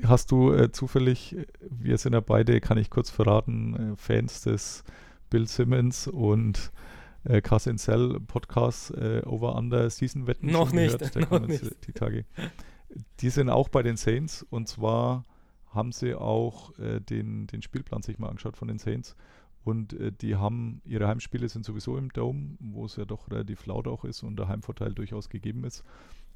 hast du äh, zufällig, wir sind ja beide, kann ich kurz verraten, äh, Fans des Bill Simmons und äh, Cousin Cell Podcasts äh, Over Under Season Wetten noch nicht, gehört? [laughs] Noch nicht. die Tage. Die sind auch bei den Saints und zwar haben sie auch äh, den, den Spielplan sich mal angeschaut von den Saints und äh, die haben, ihre Heimspiele sind sowieso im Dome, wo es ja doch relativ laut auch ist und der Heimvorteil durchaus gegeben ist.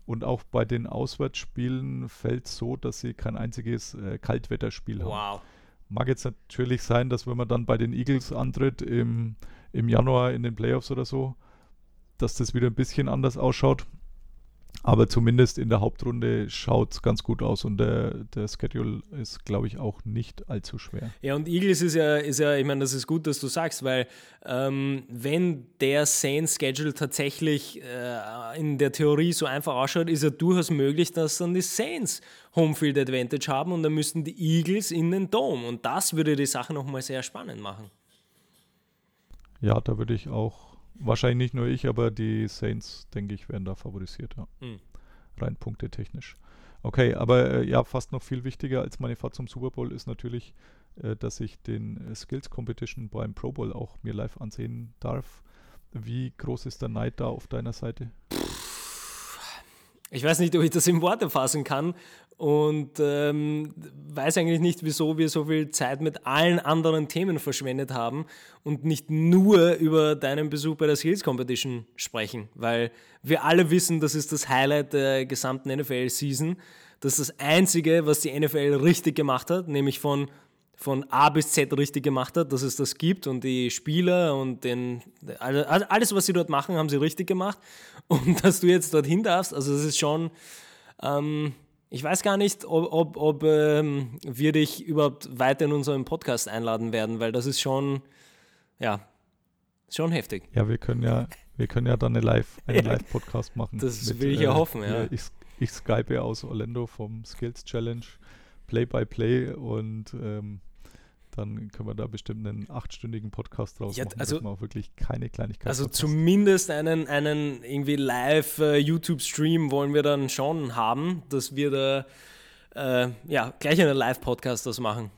Und auch bei den Auswärtsspielen fällt es so, dass sie kein einziges äh, Kaltwetterspiel haben. Wow. Mag jetzt natürlich sein, dass wenn man dann bei den Eagles antritt im, im Januar in den Playoffs oder so, dass das wieder ein bisschen anders ausschaut. Aber zumindest in der Hauptrunde schaut es ganz gut aus und der, der Schedule ist, glaube ich, auch nicht allzu schwer. Ja, und Eagles ist ja, ist ja ich meine, das ist gut, dass du sagst, weil ähm, wenn der Saints-Schedule tatsächlich äh, in der Theorie so einfach ausschaut, ist ja durchaus möglich, dass dann die Saints Homefield Advantage haben und dann müssten die Eagles in den Dome. Und das würde die Sache nochmal sehr spannend machen. Ja, da würde ich auch Wahrscheinlich nicht nur ich, aber die Saints, denke ich, werden da favorisiert, ja. Mhm. Rein punktetechnisch. Okay, aber äh, ja, fast noch viel wichtiger als meine Fahrt zum Super Bowl ist natürlich, äh, dass ich den äh, Skills Competition beim Pro Bowl auch mir live ansehen darf. Wie groß ist der Neid da auf deiner Seite? Ich weiß nicht, ob ich das in Worte fassen kann und ähm, weiß eigentlich nicht, wieso wir so viel Zeit mit allen anderen Themen verschwendet haben und nicht nur über deinen Besuch bei der Skills Competition sprechen, weil wir alle wissen, das ist das Highlight der gesamten NFL-Season. Das ist das Einzige, was die NFL richtig gemacht hat, nämlich von von A bis Z richtig gemacht hat, dass es das gibt und die Spieler und den, alles, was sie dort machen, haben sie richtig gemacht [laughs] und dass du jetzt dorthin darfst, also das ist schon, ähm, ich weiß gar nicht, ob, ob, ob ähm, wir dich überhaupt weiter in unseren Podcast einladen werden, weil das ist schon, ja, schon heftig. Ja, wir können ja, wir können ja dann eine Live, einen ja, [laughs] Live-Podcast machen. Das mit, will ich ja äh, hoffen, ja. Ich, ich skype aus Orlando vom Skills Challenge, Play-by-Play -play und ähm, dann können wir da bestimmt einen achtstündigen Podcast draus ja, machen, also, dass man auch wirklich keine Kleinigkeit Also verpasst. zumindest einen, einen irgendwie live uh, YouTube-Stream wollen wir dann schon haben, dass wir da uh, ja, gleich einen Live-Podcast das machen.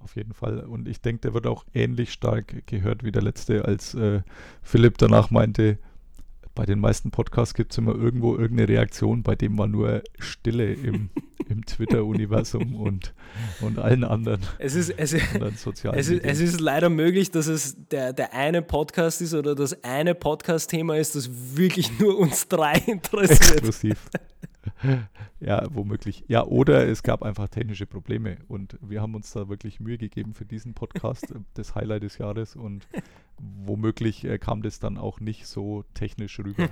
Auf jeden Fall. Und ich denke, der wird auch ähnlich stark gehört wie der letzte, als äh, Philipp danach meinte, bei den meisten Podcasts gibt es immer irgendwo irgendeine Reaktion, bei dem war nur Stille im, [laughs] im Twitter-Universum und, und allen anderen, es ist, es, [laughs] anderen sozialen es, ist, es ist leider möglich, dass es der, der eine Podcast ist oder das eine Podcast-Thema ist, das wirklich nur uns drei [laughs] interessiert. Exklusiv. [laughs] ja, womöglich. Ja, oder es gab einfach technische Probleme und wir haben uns da wirklich Mühe gegeben für diesen Podcast, das Highlight des Jahres und womöglich äh, kam das dann auch nicht so technisch rüber.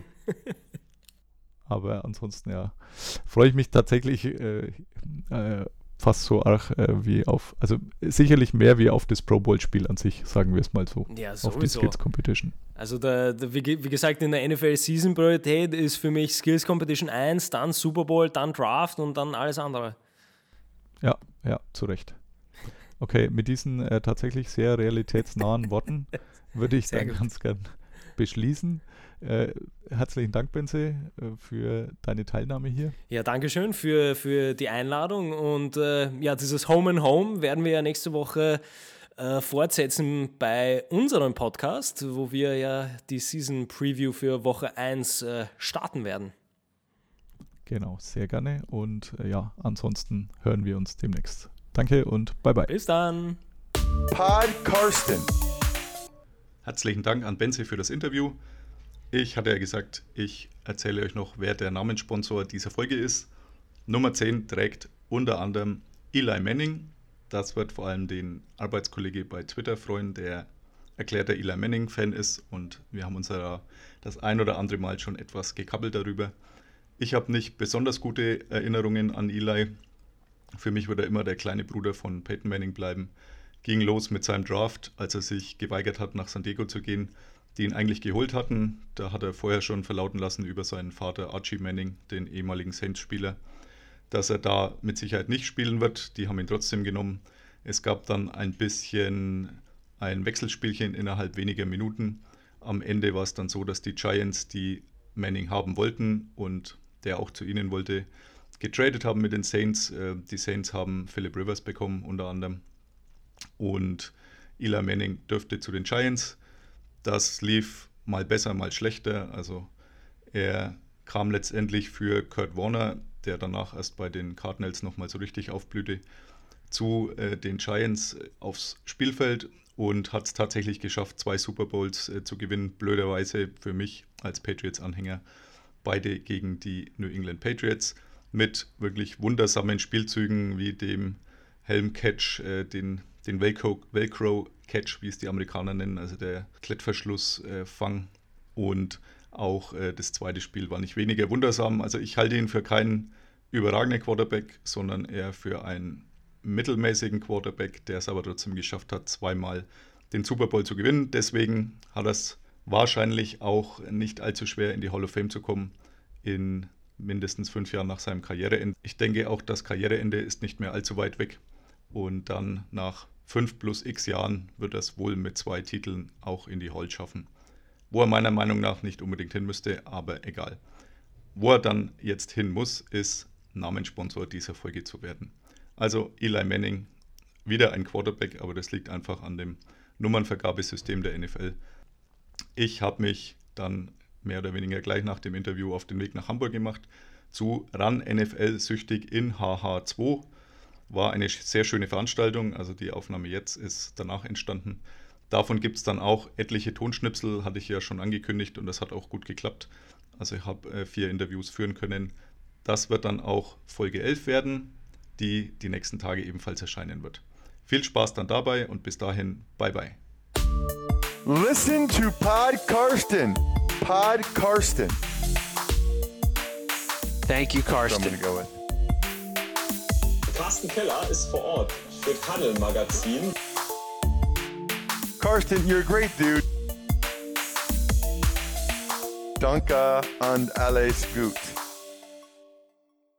[laughs] Aber ansonsten, ja, freue ich mich tatsächlich äh, äh, fast so arg äh, wie auf, also sicherlich mehr wie auf das Pro Bowl-Spiel an sich, sagen wir es mal so. Ja, sowieso. Auf die Skills Competition. Also der, der, wie, wie, gesagt, in der NFL Season Priorität ist für mich Skills Competition 1, dann Super Bowl, dann Draft und dann alles andere. Ja, ja, zu Recht. Okay, mit diesen äh, tatsächlich sehr realitätsnahen Worten [laughs] würde ich sehr dann gut. ganz gern beschließen. Äh, herzlichen Dank, Benze, äh, für deine Teilnahme hier. Ja, danke schön für, für die Einladung. Und äh, ja, dieses Home and Home werden wir ja nächste Woche äh, fortsetzen bei unserem Podcast, wo wir ja die Season Preview für Woche 1 äh, starten werden. Genau, sehr gerne. Und äh, ja, ansonsten hören wir uns demnächst. Danke und bye bye. Bis dann. Pod Karsten. Herzlichen Dank an Benze für das Interview. Ich hatte ja gesagt, ich erzähle euch noch, wer der Namenssponsor dieser Folge ist. Nummer 10 trägt unter anderem Eli Manning. Das wird vor allem den Arbeitskollege bei Twitter freuen, der erklärter Eli Manning-Fan ist und wir haben uns ja das ein oder andere Mal schon etwas gekabbelt darüber. Ich habe nicht besonders gute Erinnerungen an Eli. Für mich wird er immer der kleine Bruder von Peyton Manning bleiben. Ging los mit seinem Draft, als er sich geweigert hat, nach San Diego zu gehen die ihn eigentlich geholt hatten. Da hat er vorher schon verlauten lassen über seinen Vater Archie Manning, den ehemaligen Saints-Spieler, dass er da mit Sicherheit nicht spielen wird. Die haben ihn trotzdem genommen. Es gab dann ein bisschen ein Wechselspielchen innerhalb weniger Minuten. Am Ende war es dann so, dass die Giants, die Manning haben wollten und der auch zu ihnen wollte, getradet haben mit den Saints. Äh, die Saints haben Philip Rivers bekommen unter anderem. Und Eli Manning dürfte zu den Giants. Das lief mal besser, mal schlechter. Also er kam letztendlich für Kurt Warner, der danach erst bei den Cardinals nochmal so richtig aufblühte, zu äh, den Giants aufs Spielfeld und hat es tatsächlich geschafft, zwei Super Bowls äh, zu gewinnen. Blöderweise für mich als Patriots-Anhänger. Beide gegen die New England Patriots mit wirklich wundersamen Spielzügen wie dem Helm-Catch, äh, den, den Velcro, Catch, wie es die Amerikaner nennen, also der Klettverschlussfang. Äh, und auch äh, das zweite Spiel war nicht weniger wundersam. Also ich halte ihn für keinen überragenden Quarterback, sondern eher für einen mittelmäßigen Quarterback, der es aber trotzdem geschafft hat, zweimal den Super Bowl zu gewinnen. Deswegen hat er es wahrscheinlich auch nicht allzu schwer in die Hall of Fame zu kommen in mindestens fünf Jahren nach seinem Karriereende. Ich denke auch, das Karriereende ist nicht mehr allzu weit weg. Und dann nach fünf plus x Jahren wird er es wohl mit zwei Titeln auch in die Hall schaffen. Wo er meiner Meinung nach nicht unbedingt hin müsste, aber egal. Wo er dann jetzt hin muss, ist Namenssponsor dieser Folge zu werden. Also Eli Manning, wieder ein Quarterback, aber das liegt einfach an dem Nummernvergabesystem der NFL. Ich habe mich dann mehr oder weniger gleich nach dem Interview auf den Weg nach Hamburg gemacht zu RAN NFL süchtig in HH2. War eine sehr schöne Veranstaltung, also die Aufnahme jetzt ist danach entstanden. Davon gibt es dann auch etliche Tonschnipsel, hatte ich ja schon angekündigt und das hat auch gut geklappt. Also ich habe äh, vier Interviews führen können. Das wird dann auch Folge 11 werden, die die nächsten Tage ebenfalls erscheinen wird. Viel Spaß dann dabei und bis dahin, bye bye. Listen to Pod Karsten. Pod Karsten. Thank you, I'm Karsten. Carsten Keller ist vor Ort für Tunnel Magazin. Karsten, you're a great dude. Danke and alles gut.